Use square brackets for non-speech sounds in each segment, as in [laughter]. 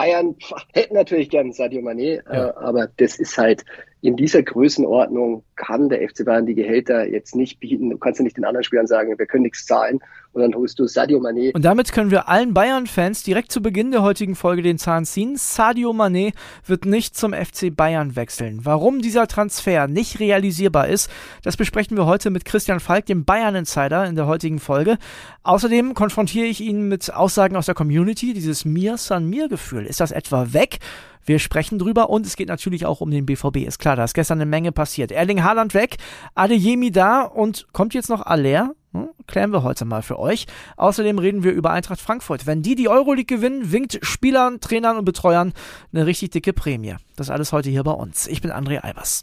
Bayern hätten natürlich gern Sadio Mané, ja. äh, aber das ist halt in dieser Größenordnung kann der FC Bayern die Gehälter jetzt nicht bieten. Du kannst ja nicht den anderen Spielern sagen, wir können nichts zahlen und dann holst du Sadio Mané. Und damit können wir allen Bayern-Fans direkt zu Beginn der heutigen Folge den Zahn ziehen. Sadio Mané wird nicht zum FC Bayern wechseln. Warum dieser Transfer nicht realisierbar ist, das besprechen wir heute mit Christian Falk, dem Bayern-Insider, in der heutigen Folge. Außerdem konfrontiere ich ihn mit Aussagen aus der Community, dieses Mir-San-Mir-Gefühl. Ist das etwa weg? Wir sprechen drüber und es geht natürlich auch um den BVB. Ist klar, da ist gestern eine Menge passiert. Erling Haaland weg, Adeyemi da und kommt jetzt noch Aller? Hm, klären wir heute mal für euch. Außerdem reden wir über Eintracht Frankfurt. Wenn die die Euroleague gewinnen, winkt Spielern, Trainern und Betreuern eine richtig dicke Prämie. Das alles heute hier bei uns. Ich bin André Albers.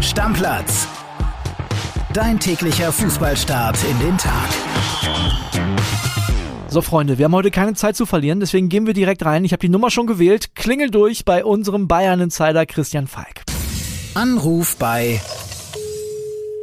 Stammplatz. Dein täglicher Fußballstart in den Tag. So, Freunde, wir haben heute keine Zeit zu verlieren, deswegen gehen wir direkt rein. Ich habe die Nummer schon gewählt. Klingel durch bei unserem Bayern-Insider Christian Falk. Anruf bei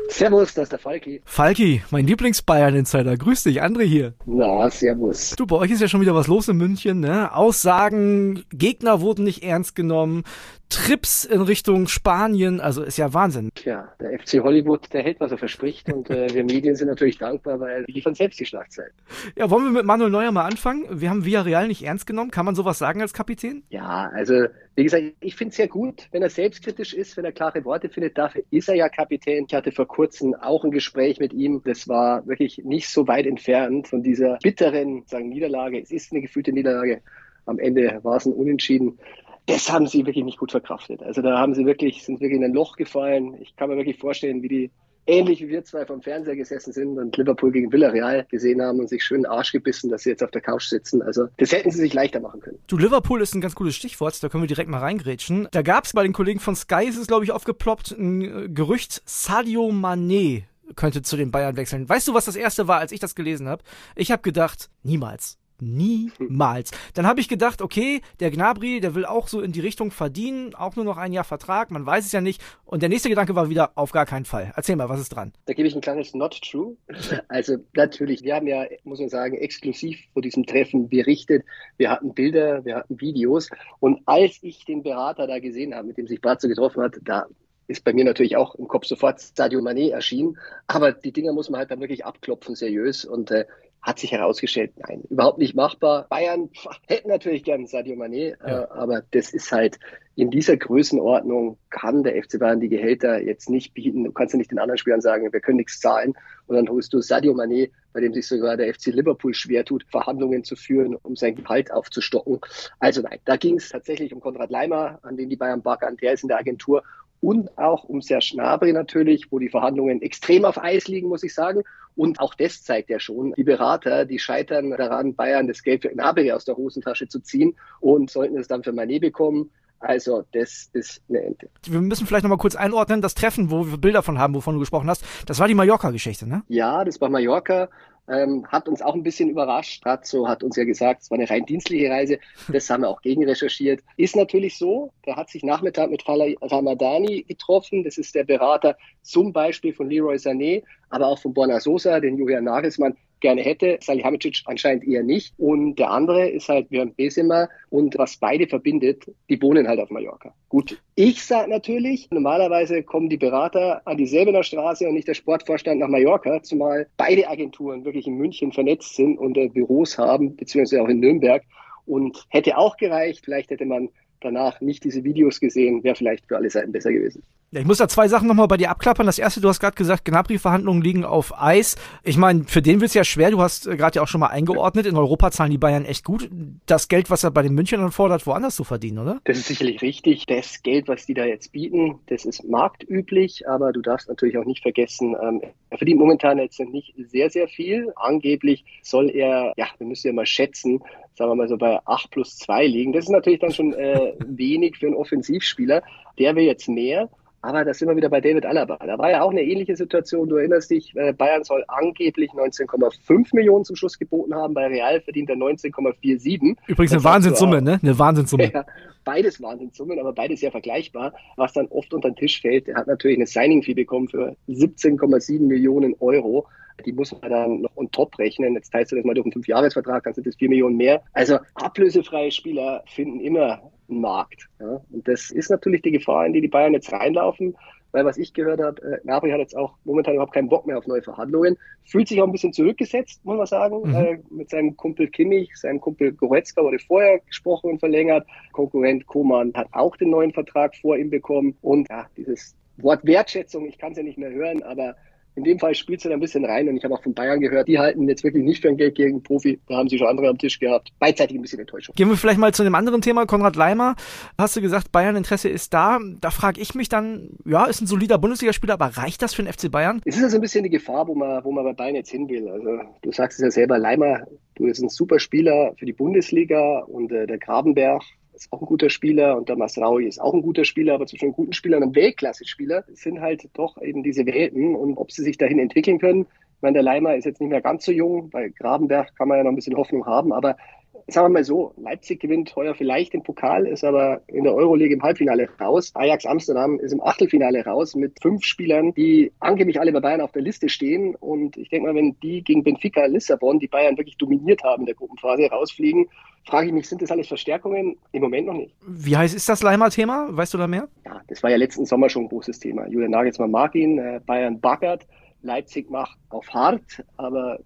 Servus, das ist der Falki. Falki, mein Lieblings-Bayern-Insider. Grüß dich, André hier. Na, servus. Du, bei euch ist ja schon wieder was los in München, ne? Aussagen, Gegner wurden nicht ernst genommen, Trips in Richtung Spanien, also ist ja Wahnsinn. Tja, der FC Hollywood, der hält, was er verspricht und äh, wir Medien sind natürlich dankbar, weil die liefern selbst die Schlagzeilen. Ja, wollen wir mit Manuel Neuer mal anfangen? Wir haben Villarreal nicht ernst genommen. Kann man sowas sagen als Kapitän? Ja, also wie gesagt, ich finde es sehr gut, wenn er selbstkritisch ist, wenn er klare Worte findet. Dafür ist er ja Kapitän. Ich hatte vor kurzem auch ein Gespräch mit ihm. Das war wirklich nicht so weit entfernt von dieser bitteren sagen, Niederlage. Es ist eine gefühlte Niederlage. Am Ende war es ein Unentschieden das haben sie wirklich nicht gut verkraftet. Also da haben sie wirklich, sind wirklich in ein Loch gefallen. Ich kann mir wirklich vorstellen, wie die ähnlich wie wir zwei vom Fernseher gesessen sind und Liverpool gegen Villarreal gesehen haben und sich schön den Arsch gebissen, dass sie jetzt auf der Couch sitzen. Also das hätten sie sich leichter machen können. Du, Liverpool ist ein ganz gutes Stichwort, da können wir direkt mal reingrätschen. Da gab es bei den Kollegen von Sky, ist es glaube ich aufgeploppt, ein äh, Gerücht, Sadio Mané könnte zu den Bayern wechseln. Weißt du, was das erste war, als ich das gelesen habe? Ich habe gedacht, niemals. Niemals. Dann habe ich gedacht, okay, der Gnabry, der will auch so in die Richtung verdienen, auch nur noch ein Jahr Vertrag, man weiß es ja nicht. Und der nächste Gedanke war wieder, auf gar keinen Fall. Erzähl mal, was ist dran? Da gebe ich ein kleines Not True. [laughs] Also natürlich, wir haben ja, muss man sagen, exklusiv vor diesem Treffen berichtet. Wir hatten Bilder, wir hatten Videos. Und als ich den Berater da gesehen habe, mit dem sich Bratzo getroffen hat, da ist bei mir natürlich auch im Kopf sofort Sadio Mané erschienen. Aber die Dinger muss man halt dann wirklich abklopfen, seriös. Und äh, hat sich herausgestellt, nein, überhaupt nicht machbar. Bayern hätten natürlich gern Sadio Mané, äh, ja. äh, aber das ist halt in dieser Größenordnung kann der FC Bayern die Gehälter jetzt nicht bieten. Du kannst ja nicht den anderen Spielern sagen, wir können nichts zahlen. Und dann holst du Sadio Mané, bei dem sich sogar der FC Liverpool schwer tut, Verhandlungen zu führen, um sein Gehalt aufzustocken. Also nein, da ging es tatsächlich um Konrad Leimer, an den die Bayern backern. Der ist in der Agentur und auch um Serge Gnabry natürlich, wo die Verhandlungen extrem auf Eis liegen, muss ich sagen. Und auch das zeigt ja schon, die Berater, die scheitern daran, Bayern das Geld für Gnabry aus der Hosentasche zu ziehen und sollten es dann für Mané bekommen. Also, das ist eine Ente. Wir müssen vielleicht nochmal kurz einordnen, das Treffen, wo wir Bilder von haben, wovon du gesprochen hast, das war die Mallorca-Geschichte, ne? Ja, das war Mallorca ähm, hat uns auch ein bisschen überrascht. Ratzo hat uns ja gesagt, es war eine rein dienstliche Reise. Das haben wir auch gegen recherchiert. Ist natürlich so. Der hat sich Nachmittag mit Ramadani getroffen. Das ist der Berater zum Beispiel von Leroy Sané, aber auch von Borna Sosa, den Julian Nagelsmann gerne hätte. Salihamidzic anscheinend eher nicht. Und der andere ist halt Björn Besima. Und was beide verbindet, die wohnen halt auf Mallorca. Gut, ich sage natürlich, normalerweise kommen die Berater an die Säbener Straße und nicht der Sportvorstand nach Mallorca, zumal beide Agenturen wirklich in München vernetzt sind und äh, Büros haben, beziehungsweise auch in Nürnberg. Und hätte auch gereicht, vielleicht hätte man danach nicht diese Videos gesehen, wäre vielleicht für alle Seiten besser gewesen. Ich muss da zwei Sachen nochmal bei dir abklappern. Das erste, du hast gerade gesagt, Gnabry-Verhandlungen liegen auf Eis. Ich meine, für den wird es ja schwer. Du hast äh, gerade ja auch schon mal eingeordnet. In Europa zahlen die Bayern echt gut. Das Geld, was er bei den Münchnern fordert, woanders zu verdienen, oder? Das ist sicherlich richtig. Das Geld, was die da jetzt bieten, das ist marktüblich. Aber du darfst natürlich auch nicht vergessen, ähm, er verdient momentan jetzt nicht sehr, sehr viel. Angeblich soll er, ja, wir müssen ja mal schätzen, sagen wir mal so bei 8 plus 2 liegen. Das ist natürlich dann schon äh, [laughs] wenig für einen Offensivspieler. Der will jetzt mehr. Aber da sind wir wieder bei David Alaba. Da war ja auch eine ähnliche Situation. Du erinnerst dich, äh, Bayern soll angeblich 19,5 Millionen zum Schluss geboten haben. Bei Real verdient er 19,47. Übrigens eine Wahnsinnssumme, ne? Eine Wahnsinnssumme. Ja, beides Wahnsinnssummen, aber beides sehr vergleichbar. Was dann oft unter den Tisch fällt, er hat natürlich eine Signing-Fee bekommen für 17,7 Millionen Euro. Die muss man dann noch on top rechnen. Jetzt teilst du das mal durch einen Fünfjahresvertrag, dann sind das vier Millionen mehr. Also ablösefreie Spieler finden immer Markt. Ja? Und das ist natürlich die Gefahr, in die die Bayern jetzt reinlaufen weil was ich gehört habe, äh, Gnabry hat jetzt auch momentan überhaupt keinen Bock mehr auf neue Verhandlungen, fühlt sich auch ein bisschen zurückgesetzt, muss man sagen, mhm. äh, mit seinem Kumpel Kimmich, seinem Kumpel Goretzka wurde vorher gesprochen und verlängert, Konkurrent Koman hat auch den neuen Vertrag vor ihm bekommen und ja, dieses Wort Wertschätzung, ich kann es ja nicht mehr hören, aber in dem Fall spielt sie da ein bisschen rein und ich habe auch von Bayern gehört, die halten jetzt wirklich nicht für ein Geld gegen Profi. Da haben sie schon andere am Tisch gehabt. Beidseitig ein bisschen Enttäuschung. Gehen wir vielleicht mal zu einem anderen Thema. Konrad Leimer, hast du gesagt, Bayern Interesse ist da. Da frage ich mich dann, ja, ist ein solider Bundesligaspieler, aber reicht das für den FC Bayern? Es ist also ein bisschen die Gefahr, wo man, wo man bei Bayern jetzt hin will. Also du sagst es ja selber, Leimer, du bist ein super Spieler für die Bundesliga und äh, der Grabenberg ist auch ein guter Spieler und der Masraui ist auch ein guter Spieler, aber zwischen guten Spieler und Weltklasse-Spieler sind halt doch eben diese Welten und ob sie sich dahin entwickeln können. Ich meine, der Leimer ist jetzt nicht mehr ganz so jung, bei Grabenberg kann man ja noch ein bisschen Hoffnung haben, aber sagen wir mal so, Leipzig gewinnt heuer vielleicht den Pokal, ist aber in der Euroleague im Halbfinale raus. Ajax Amsterdam ist im Achtelfinale raus mit fünf Spielern, die angeblich alle bei Bayern auf der Liste stehen. Und ich denke mal, wenn die gegen Benfica Lissabon, die Bayern wirklich dominiert haben in der Gruppenphase, rausfliegen, frage ich mich, sind das alles Verstärkungen? Im Moment noch nicht. Wie heiß ist das Leimer-Thema? Weißt du da mehr? Ja, das war ja letzten Sommer schon ein großes Thema. Julian Nagelsmann mag ihn, äh, Bayern baggert, Leipzig macht auf hart, aber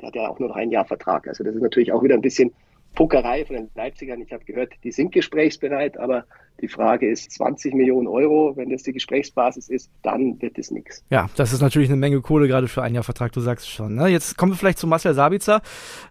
der hat ja auch nur noch ein Jahr Vertrag. Also das ist natürlich auch wieder ein bisschen Pokerei von den Leipzigern. Ich habe gehört, die sind gesprächsbereit, aber die Frage ist 20 Millionen Euro. Wenn das die Gesprächsbasis ist, dann wird es nichts. Ja, das ist natürlich eine Menge Kohle gerade für ein Jahr Vertrag, du sagst es schon. Ne? Jetzt kommen wir vielleicht zu Marcel Sabitzer.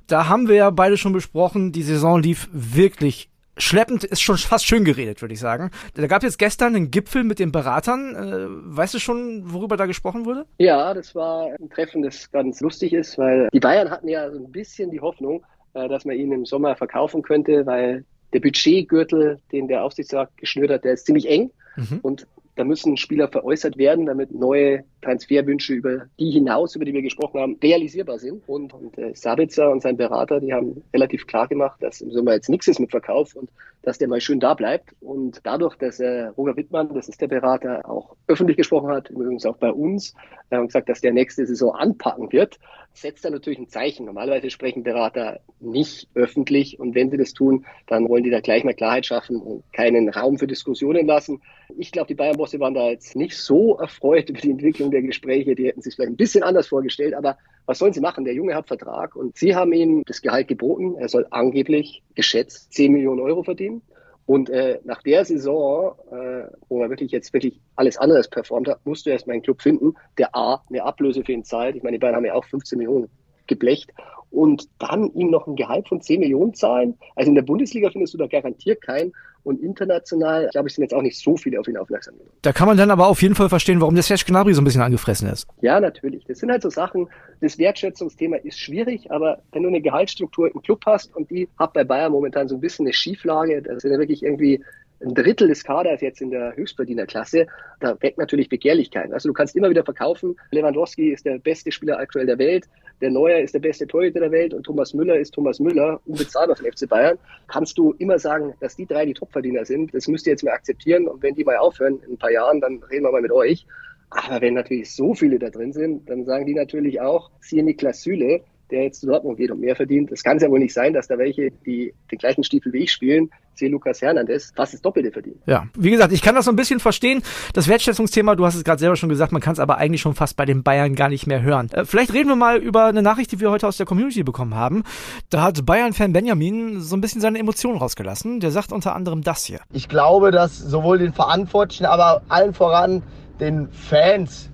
Da haben wir ja beide schon besprochen, die Saison lief wirklich schleppend ist schon fast schön geredet, würde ich sagen. Da gab es jetzt gestern einen Gipfel mit den Beratern. Äh, weißt du schon, worüber da gesprochen wurde? Ja, das war ein Treffen, das ganz lustig ist, weil die Bayern hatten ja so ein bisschen die Hoffnung, dass man ihn im Sommer verkaufen könnte, weil der Budgetgürtel, den der Aufsichtsrat geschnürt hat, der ist ziemlich eng. Mhm. Und da müssen Spieler veräußert werden, damit neue Transferwünsche über die hinaus, über die wir gesprochen haben, realisierbar sind. Und, und äh, Sabitzer und sein Berater, die haben relativ klar gemacht, dass im Sommer jetzt nichts ist mit Verkauf und dass der mal schön da bleibt. Und dadurch, dass äh, Roger Wittmann, das ist der Berater, auch öffentlich gesprochen hat, übrigens auch bei uns, äh, und gesagt, dass der nächste Saison anpacken wird, setzt er natürlich ein Zeichen. Normalerweise sprechen Berater nicht öffentlich und wenn sie das tun, dann wollen die da gleich mal Klarheit schaffen und keinen Raum für Diskussionen lassen. Ich glaube, die Bayern-Bosse waren da jetzt nicht so erfreut über die Entwicklung der Gespräche. Die hätten sich vielleicht ein bisschen anders vorgestellt, aber was sollen sie machen? Der Junge hat Vertrag und sie haben ihm das Gehalt geboten. Er soll angeblich geschätzt 10 Millionen Euro verdienen. Und äh, nach der Saison, äh, wo er wirklich jetzt wirklich alles anderes performt hat, musst du erstmal einen Club finden, der A, eine Ablöse für ihn zahlt. Ich meine, die beiden haben ja auch 15 Millionen geblecht und dann ihm noch ein Gehalt von 10 Millionen zahlen. Also in der Bundesliga findest du da garantiert keinen. Und international, glaube ich, sind jetzt auch nicht so viele auf ihn aufmerksam geworden. Da kann man dann aber auf jeden Fall verstehen, warum der Serge Gnabry so ein bisschen angefressen ist. Ja, natürlich. Das sind halt so Sachen. Das Wertschätzungsthema ist schwierig, aber wenn du eine Gehaltsstruktur im Club hast und die hat bei Bayern momentan so ein bisschen eine Schieflage, das sind ja wirklich irgendwie ein Drittel des Kaders jetzt in der Höchstverdienerklasse, da weckt natürlich Begehrlichkeit. Also du kannst immer wieder verkaufen, Lewandowski ist der beste Spieler aktuell der Welt, der Neuer ist der beste Torhüter der Welt und Thomas Müller ist Thomas Müller, unbezahlbar für den FC Bayern. Kannst du immer sagen, dass die drei die Topverdiener sind. Das müsst ihr jetzt mal akzeptieren und wenn die mal aufhören in ein paar Jahren, dann reden wir mal mit euch. Aber wenn natürlich so viele da drin sind, dann sagen die natürlich auch, siehe Niklas Süle, der jetzt zu Dortmund geht und mehr verdient. Das kann es ja wohl nicht sein, dass da welche, die den gleichen Stiefel wie ich spielen, sehe Lukas Hernandez, fast das Doppelte verdienen. Ja, wie gesagt, ich kann das so ein bisschen verstehen. Das Wertschätzungsthema, du hast es gerade selber schon gesagt, man kann es aber eigentlich schon fast bei den Bayern gar nicht mehr hören. Äh, vielleicht reden wir mal über eine Nachricht, die wir heute aus der Community bekommen haben. Da hat Bayern-Fan Benjamin so ein bisschen seine Emotionen rausgelassen. Der sagt unter anderem das hier. Ich glaube, dass sowohl den Verantwortlichen, aber allen voran den Fans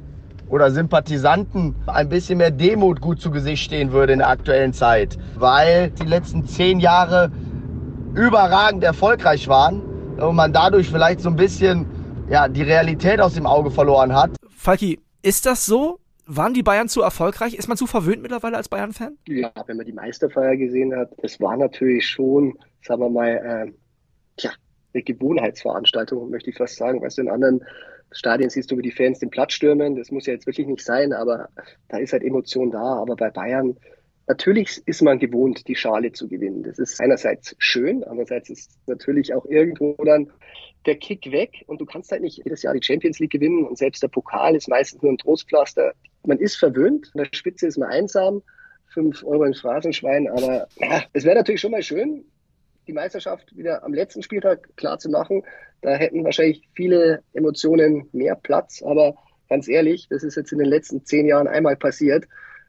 oder Sympathisanten ein bisschen mehr Demut gut zu Gesicht stehen würde in der aktuellen Zeit, weil die letzten zehn Jahre überragend erfolgreich waren und man dadurch vielleicht so ein bisschen ja, die Realität aus dem Auge verloren hat. Falki, ist das so? Waren die Bayern zu erfolgreich? Ist man zu verwöhnt mittlerweile als Bayern-Fan? Ja, wenn man die Meisterfeier gesehen hat, das war natürlich schon, sagen wir mal, äh, tja, eine Gewohnheitsveranstaltung, möchte ich fast sagen. Weißt du, in anderen Stadien siehst du, wie die Fans den Platz stürmen. Das muss ja jetzt wirklich nicht sein, aber da ist halt Emotion da. Aber bei Bayern, Natürlich ist man gewohnt, die Schale zu gewinnen. Das ist einerseits schön, andererseits ist natürlich auch irgendwo dann der Kick weg und du kannst halt nicht jedes Jahr die Champions League gewinnen und selbst der Pokal ist meistens nur ein Trostpflaster. Man ist verwöhnt, an der Spitze ist man einsam, fünf Euro ins Phrasenschwein, aber es wäre natürlich schon mal schön, die Meisterschaft wieder am letzten Spieltag klar zu machen. Da hätten wahrscheinlich viele Emotionen mehr Platz, aber ganz ehrlich, das ist jetzt in den letzten zehn Jahren einmal passiert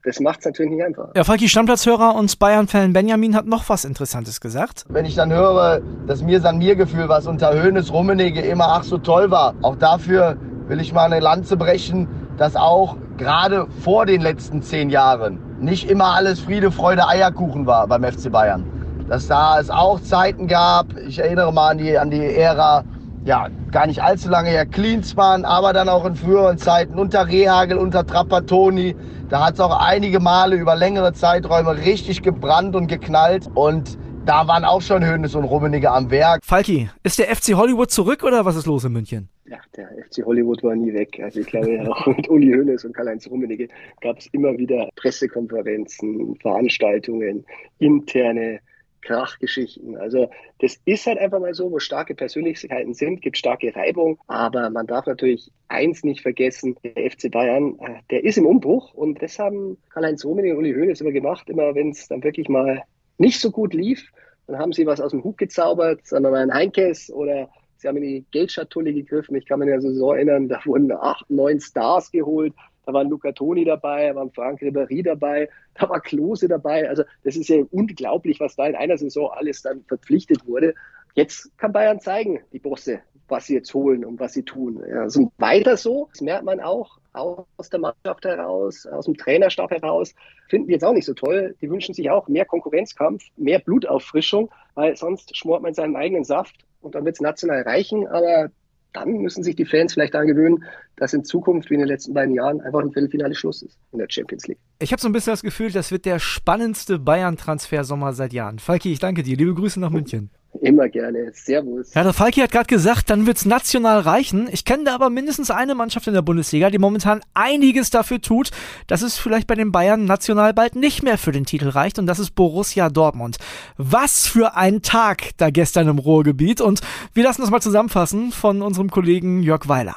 das macht es natürlich nicht einfach. Ja, Falki, Stammplatzhörer und Bayern-Fan Benjamin hat noch was Interessantes gesagt. Wenn ich dann höre, das Mir-San-Mir-Gefühl, was unter Höhnes Rummenigge immer ach so toll war, auch dafür will ich mal eine Lanze brechen, dass auch gerade vor den letzten zehn Jahren nicht immer alles Friede, Freude, Eierkuchen war beim FC Bayern. Dass da es auch Zeiten gab, ich erinnere mal an die, an die Ära, ja, gar nicht allzu lange her, Klinsmann, aber dann auch in früheren Zeiten unter Rehagel, unter Trapattoni, da hat es auch einige Male über längere Zeiträume richtig gebrannt und geknallt. Und da waren auch schon Hönes und Rummenigge am Werk. Falki, ist der FC Hollywood zurück oder was ist los in München? Ja, der FC Hollywood war nie weg. Also ich glaube, auch mit Uli Hoeneß und Karl-Heinz Rummenigge gab es immer wieder Pressekonferenzen, Veranstaltungen, interne Krachgeschichten. Also das ist halt einfach mal so, wo starke Persönlichkeiten sind, gibt starke Reibung. Aber man darf natürlich eins nicht vergessen, der FC Bayern, äh, der ist im Umbruch und das haben Karl-Heinz Rummenigge und Uli Hoeneß immer gemacht, immer wenn es dann wirklich mal nicht so gut lief, dann haben sie was aus dem Hut gezaubert, sondern mal ein Heinkes oder sie haben in die Geldschatulle gegriffen. Ich kann mich der Saison erinnern, da wurden acht, neun Stars geholt da war Luca Toni dabei, da war Frank Ribéry dabei, da war Klose dabei. Also das ist ja unglaublich, was da in einer Saison alles dann verpflichtet wurde. Jetzt kann Bayern zeigen, die Bosse, was sie jetzt holen und was sie tun. Ja, also weiter so, das merkt man auch aus der Mannschaft heraus, aus dem Trainerstab heraus, finden die jetzt auch nicht so toll. Die wünschen sich auch mehr Konkurrenzkampf, mehr Blutauffrischung, weil sonst schmort man seinen eigenen Saft und dann wird es national reichen, aber dann müssen sich die Fans vielleicht daran gewöhnen, dass in Zukunft, wie in den letzten beiden Jahren, einfach ein Viertelfinale Schluss ist in der Champions League. Ich habe so ein bisschen das Gefühl, das wird der spannendste Bayern-Transfer-Sommer seit Jahren. Falki, ich danke dir. Liebe Grüße nach München. Immer gerne. Servus. Ja, der Falki hat gerade gesagt, dann wird's national reichen. Ich kenne da aber mindestens eine Mannschaft in der Bundesliga, die momentan einiges dafür tut, dass es vielleicht bei den Bayern national bald nicht mehr für den Titel reicht und das ist Borussia Dortmund. Was für ein Tag da gestern im Ruhrgebiet und wir lassen das mal zusammenfassen von unserem Kollegen Jörg Weiler.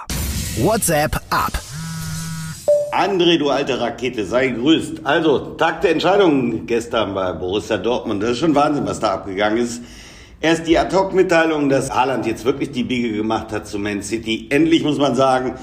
WhatsApp ab. André, du alte Rakete, sei gegrüßt. Also, Tag der Entscheidung gestern bei Borussia Dortmund. Das ist schon Wahnsinn, was da abgegangen ist. Erst die Ad-Hoc-Mitteilung, dass Haaland jetzt wirklich die Biege gemacht hat zu Man City. Endlich muss man sagen,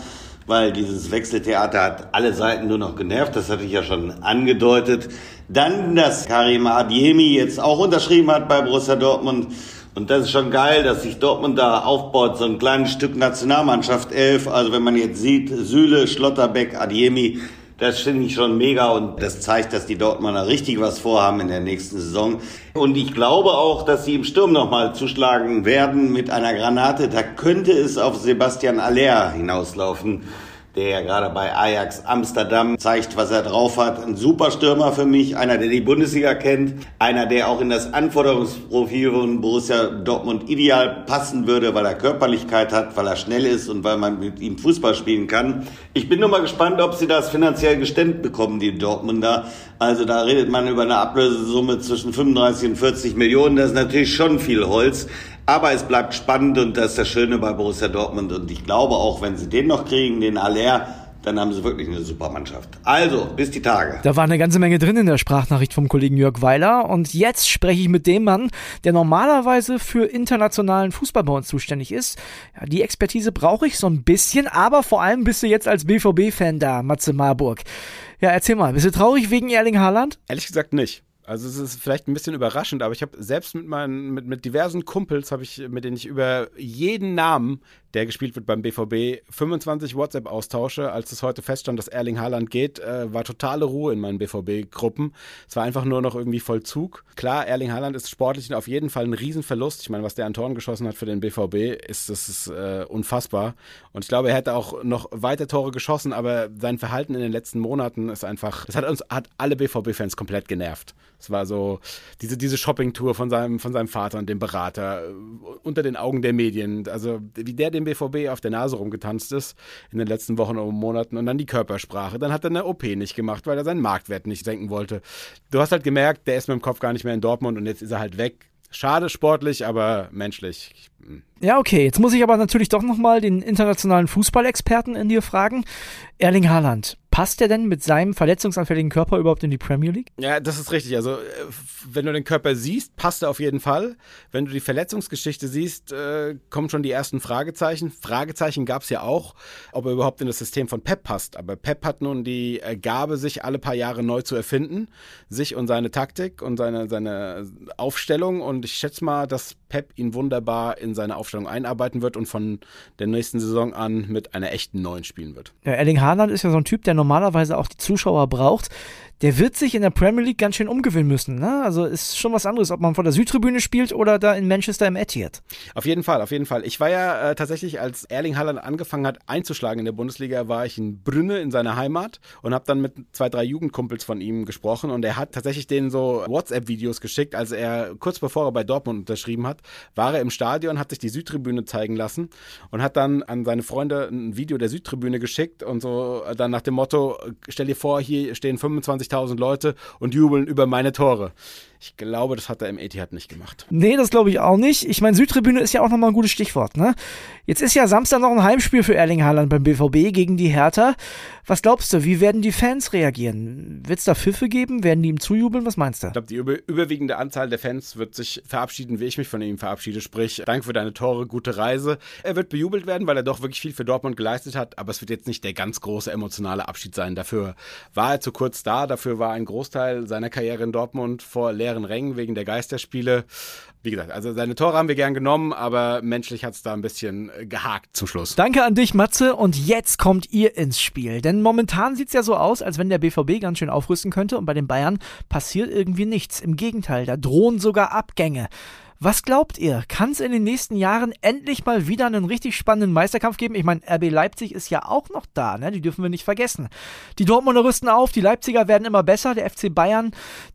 weil dieses Wechseltheater hat alle Seiten nur noch genervt. Das hatte ich ja schon angedeutet. Dann, dass Karim Adiemi jetzt auch unterschrieben hat bei Borussia Dortmund. Und das ist schon geil, dass sich Dortmund da aufbaut, so ein kleines Stück Nationalmannschaft 11. Also wenn man jetzt sieht, Süle, Schlotterbeck, Adiemi, das finde ich schon mega und das zeigt, dass die Dortmunder richtig was vorhaben in der nächsten Saison. Und ich glaube auch, dass sie im Sturm nochmal zuschlagen werden mit einer Granate. Da könnte es auf Sebastian Aller hinauslaufen der ja gerade bei Ajax Amsterdam zeigt, was er drauf hat. Ein super Stürmer für mich, einer, der die Bundesliga kennt, einer, der auch in das Anforderungsprofil von Borussia Dortmund ideal passen würde, weil er Körperlichkeit hat, weil er schnell ist und weil man mit ihm Fußball spielen kann. Ich bin nur mal gespannt, ob sie das finanziell gestemmt bekommen, die Dortmunder. Also da redet man über eine Ablösesumme zwischen 35 und 40 Millionen. Das ist natürlich schon viel Holz. Aber es bleibt spannend und das ist das Schöne bei Borussia Dortmund. Und ich glaube auch, wenn sie den noch kriegen, den Aller, dann haben sie wirklich eine super Mannschaft. Also, bis die Tage. Da war eine ganze Menge drin in der Sprachnachricht vom Kollegen Jörg Weiler. Und jetzt spreche ich mit dem Mann, der normalerweise für internationalen Fußball bei uns zuständig ist. Ja, die Expertise brauche ich so ein bisschen, aber vor allem bist du jetzt als BVB-Fan da, Matze Marburg. Ja, erzähl mal, bist du traurig wegen Erling Haaland? Ehrlich gesagt nicht. Also es ist vielleicht ein bisschen überraschend, aber ich habe selbst mit meinen, mit, mit diversen Kumpels, habe ich, mit denen ich über jeden Namen der gespielt wird beim BVB, 25 WhatsApp-Austausche. Als es heute feststand, dass Erling Haaland geht, äh, war totale Ruhe in meinen BVB-Gruppen. Es war einfach nur noch irgendwie Vollzug. Klar, Erling Haaland ist sportlich auf jeden Fall ein Riesenverlust. Ich meine, was der an Toren geschossen hat für den BVB, ist, das ist äh, unfassbar. Und ich glaube, er hätte auch noch weiter Tore geschossen, aber sein Verhalten in den letzten Monaten ist einfach, das hat uns, hat alle BVB-Fans komplett genervt. Es war so diese, diese Shopping-Tour von seinem, von seinem Vater und dem Berater äh, unter den Augen der Medien. Also wie der dem BVB auf der Nase rumgetanzt ist in den letzten Wochen und Monaten und dann die Körpersprache. Dann hat er eine OP nicht gemacht, weil er seinen Marktwert nicht senken wollte. Du hast halt gemerkt, der ist mit dem Kopf gar nicht mehr in Dortmund und jetzt ist er halt weg. Schade sportlich, aber menschlich. Ja, okay. Jetzt muss ich aber natürlich doch nochmal den internationalen Fußballexperten in dir fragen. Erling Haaland, Passt er denn mit seinem verletzungsanfälligen Körper überhaupt in die Premier League? Ja, das ist richtig. Also, äh, wenn du den Körper siehst, passt er auf jeden Fall. Wenn du die Verletzungsgeschichte siehst, äh, kommen schon die ersten Fragezeichen. Fragezeichen gab es ja auch, ob er überhaupt in das System von Pep passt. Aber Pep hat nun die Gabe, sich alle paar Jahre neu zu erfinden. Sich und seine Taktik und seine, seine Aufstellung. Und ich schätze mal, dass Pep ihn wunderbar in seine Aufstellung einarbeiten wird und von der nächsten Saison an mit einer echten Neuen spielen wird. Ja, Erling Haaland ist ja so ein Typ, der normalerweise auch die Zuschauer braucht der wird sich in der Premier League ganz schön umgewöhnen müssen. Ne? Also ist schon was anderes, ob man vor der Südtribüne spielt oder da in Manchester im Etihad. Auf jeden Fall, auf jeden Fall. Ich war ja äh, tatsächlich, als Erling Haaland angefangen hat einzuschlagen in der Bundesliga, war ich in Brünne in seiner Heimat und habe dann mit zwei, drei Jugendkumpels von ihm gesprochen und er hat tatsächlich denen so WhatsApp-Videos geschickt, als er kurz bevor er bei Dortmund unterschrieben hat, war er im Stadion, hat sich die Südtribüne zeigen lassen und hat dann an seine Freunde ein Video der Südtribüne geschickt und so dann nach dem Motto, stell dir vor, hier stehen 25 20.000 Leute und jubeln über meine Tore. Ich glaube, das hat er im Etihad nicht gemacht. Nee, das glaube ich auch nicht. Ich meine, Südtribüne ist ja auch nochmal ein gutes Stichwort, ne? Jetzt ist ja Samstag noch ein Heimspiel für Erling Haaland beim BVB gegen die Hertha. Was glaubst du, wie werden die Fans reagieren? Wird es da Pfiffe geben? Werden die ihm zujubeln? Was meinst du? Ich glaube, die über überwiegende Anzahl der Fans wird sich verabschieden, wie ich mich von ihm verabschiede. Sprich, danke für deine Tore, gute Reise. Er wird bejubelt werden, weil er doch wirklich viel für Dortmund geleistet hat, aber es wird jetzt nicht der ganz große emotionale Abschied sein. Dafür war er zu kurz da, dafür war ein Großteil seiner Karriere in Dortmund vor leeren Rängen wegen der Geisterspiele. Wie gesagt, also seine Tore haben wir gern genommen, aber menschlich hat es da ein bisschen äh, gehakt zum Schluss. Danke an dich, Matze. Und jetzt kommt ihr ins Spiel. Denn momentan sieht es ja so aus, als wenn der BVB ganz schön aufrüsten könnte und bei den Bayern passiert irgendwie nichts. Im Gegenteil, da drohen sogar Abgänge. Was glaubt ihr? Kann es in den nächsten Jahren endlich mal wieder einen richtig spannenden Meisterkampf geben? Ich meine, RB Leipzig ist ja auch noch da, ne? Die dürfen wir nicht vergessen. Die Dortmunder rüsten auf, die Leipziger werden immer besser, der FC Bayern,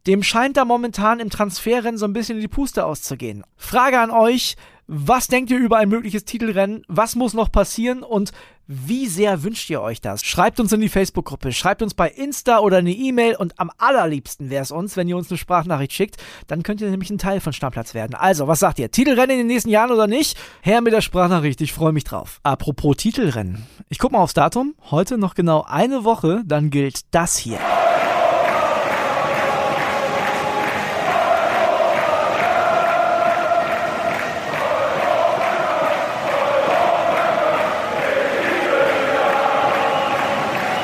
dem scheint da momentan im Transferrennen so ein bisschen in die Puste auszugehen. Frage an euch, was denkt ihr über ein mögliches Titelrennen? Was muss noch passieren? Und wie sehr wünscht ihr euch das? Schreibt uns in die Facebook-Gruppe, schreibt uns bei Insta oder eine E-Mail und am allerliebsten wäre es uns, wenn ihr uns eine Sprachnachricht schickt. Dann könnt ihr nämlich ein Teil von Stammplatz werden. Also, was sagt ihr? Titelrennen in den nächsten Jahren oder nicht? Her mit der Sprachnachricht, ich freue mich drauf. Apropos Titelrennen. Ich gucke mal aufs Datum. Heute noch genau eine Woche, dann gilt das hier.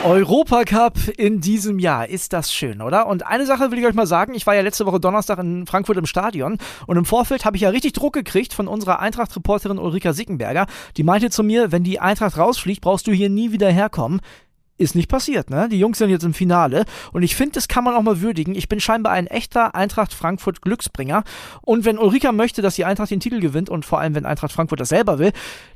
Europacup in diesem Jahr. Ist das schön, oder? Und eine Sache will ich euch mal sagen. Ich war ja letzte Woche Donnerstag in Frankfurt im Stadion und im Vorfeld habe ich ja richtig Druck gekriegt von unserer Eintracht-Reporterin Ulrika Sickenberger. Die meinte zu mir, wenn die Eintracht rausfliegt, brauchst du hier nie wieder herkommen ist nicht passiert, ne? Die Jungs sind jetzt im Finale und ich finde, das kann man auch mal würdigen. Ich bin scheinbar ein echter Eintracht Frankfurt Glücksbringer und wenn Ulrika möchte, dass die Eintracht den Titel gewinnt und vor allem wenn Eintracht Frankfurt das selber will,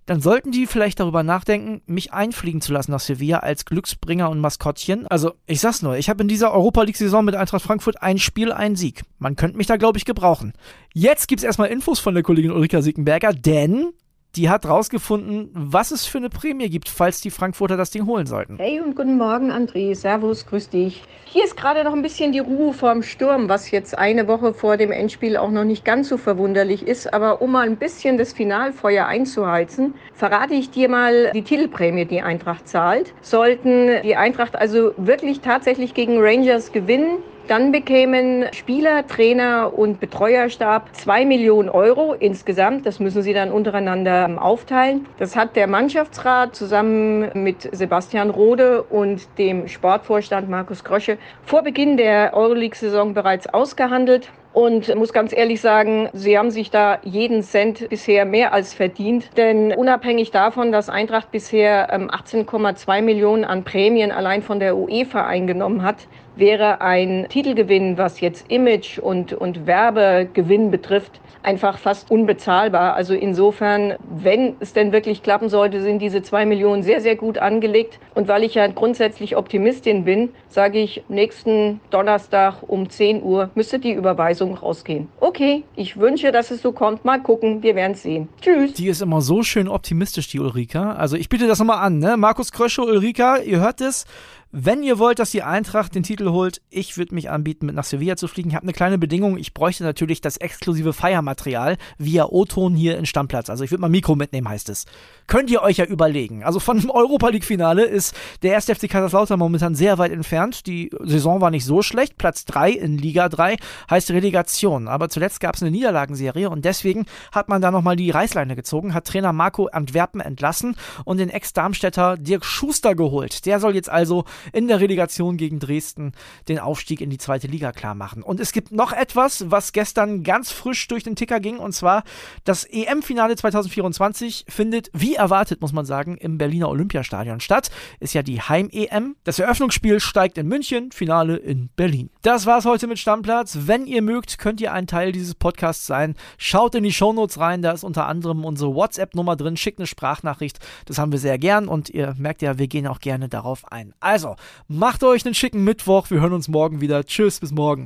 dann sollten die vielleicht darüber nachdenken, mich einfliegen zu lassen nach Sevilla als Glücksbringer und Maskottchen. Also, ich sag's nur, ich habe in dieser Europa League Saison mit Eintracht Frankfurt ein Spiel, ein Sieg. Man könnte mich da glaube ich gebrauchen. Jetzt gibt's erstmal Infos von der Kollegin Ulrika Siegenberger, denn die hat rausgefunden, was es für eine Prämie gibt, falls die Frankfurter das Ding holen sollten. Hey und guten Morgen, André. Servus, grüß dich. Hier ist gerade noch ein bisschen die Ruhe vorm Sturm, was jetzt eine Woche vor dem Endspiel auch noch nicht ganz so verwunderlich ist. Aber um mal ein bisschen das Finalfeuer einzuheizen, verrate ich dir mal die Titelprämie, die Eintracht zahlt. Sollten die Eintracht also wirklich tatsächlich gegen Rangers gewinnen, dann bekämen Spieler, Trainer und Betreuerstab zwei Millionen Euro insgesamt. Das müssen sie dann untereinander aufteilen. Das hat der Mannschaftsrat zusammen mit Sebastian Rode und dem Sportvorstand Markus Krösche vor Beginn der Euroleague-Saison bereits ausgehandelt. Und muss ganz ehrlich sagen, sie haben sich da jeden Cent bisher mehr als verdient. Denn unabhängig davon, dass Eintracht bisher 18,2 ähm, Millionen an Prämien allein von der UEFA eingenommen hat, wäre ein Titelgewinn, was jetzt Image und, und Werbegewinn betrifft, einfach fast unbezahlbar. Also insofern, wenn es denn wirklich klappen sollte, sind diese zwei Millionen sehr, sehr gut angelegt. Und weil ich ja grundsätzlich Optimistin bin, sage ich, nächsten Donnerstag um 10 Uhr müsste die Überweisung rausgehen. Okay, ich wünsche, dass es so kommt. Mal gucken, wir werden es sehen. Tschüss. Die ist immer so schön optimistisch, die Ulrika. Also ich biete das nochmal an, ne? Markus Krösche, Ulrika, ihr hört es. Wenn ihr wollt, dass die Eintracht den Titel holt, ich würde mich anbieten, mit nach Sevilla zu fliegen. Ich habe eine kleine Bedingung. Ich bräuchte natürlich das exklusive Feiermaterial via O-Ton hier in Stammplatz. Also ich würde mal Mikro mitnehmen, heißt es. Könnt ihr euch ja überlegen. Also von dem Europa League-Finale ist der 1. FC Kaiserslautern momentan sehr weit entfernt. Die Saison war nicht so schlecht. Platz 3 in Liga 3 heißt Relegation. Aber zuletzt gab es eine Niederlagenserie und deswegen hat man da nochmal die Reißleine gezogen, hat Trainer Marco Antwerpen entlassen und den Ex-Darmstädter Dirk Schuster geholt. Der soll jetzt also in der Relegation gegen Dresden den Aufstieg in die zweite Liga klar machen. Und es gibt noch etwas, was gestern ganz frisch durch den Ticker ging, und zwar das EM-Finale 2024 findet, wie erwartet, muss man sagen, im Berliner Olympiastadion statt. Ist ja die Heim-EM. Das Eröffnungsspiel steigt in München, Finale in Berlin. Das war's heute mit Stammplatz. Wenn ihr mögt, könnt ihr ein Teil dieses Podcasts sein. Schaut in die Shownotes rein, da ist unter anderem unsere WhatsApp-Nummer drin. Schickt eine Sprachnachricht. Das haben wir sehr gern und ihr merkt ja, wir gehen auch gerne darauf ein. Also, macht euch einen schicken Mittwoch. Wir hören uns morgen wieder. Tschüss, bis morgen.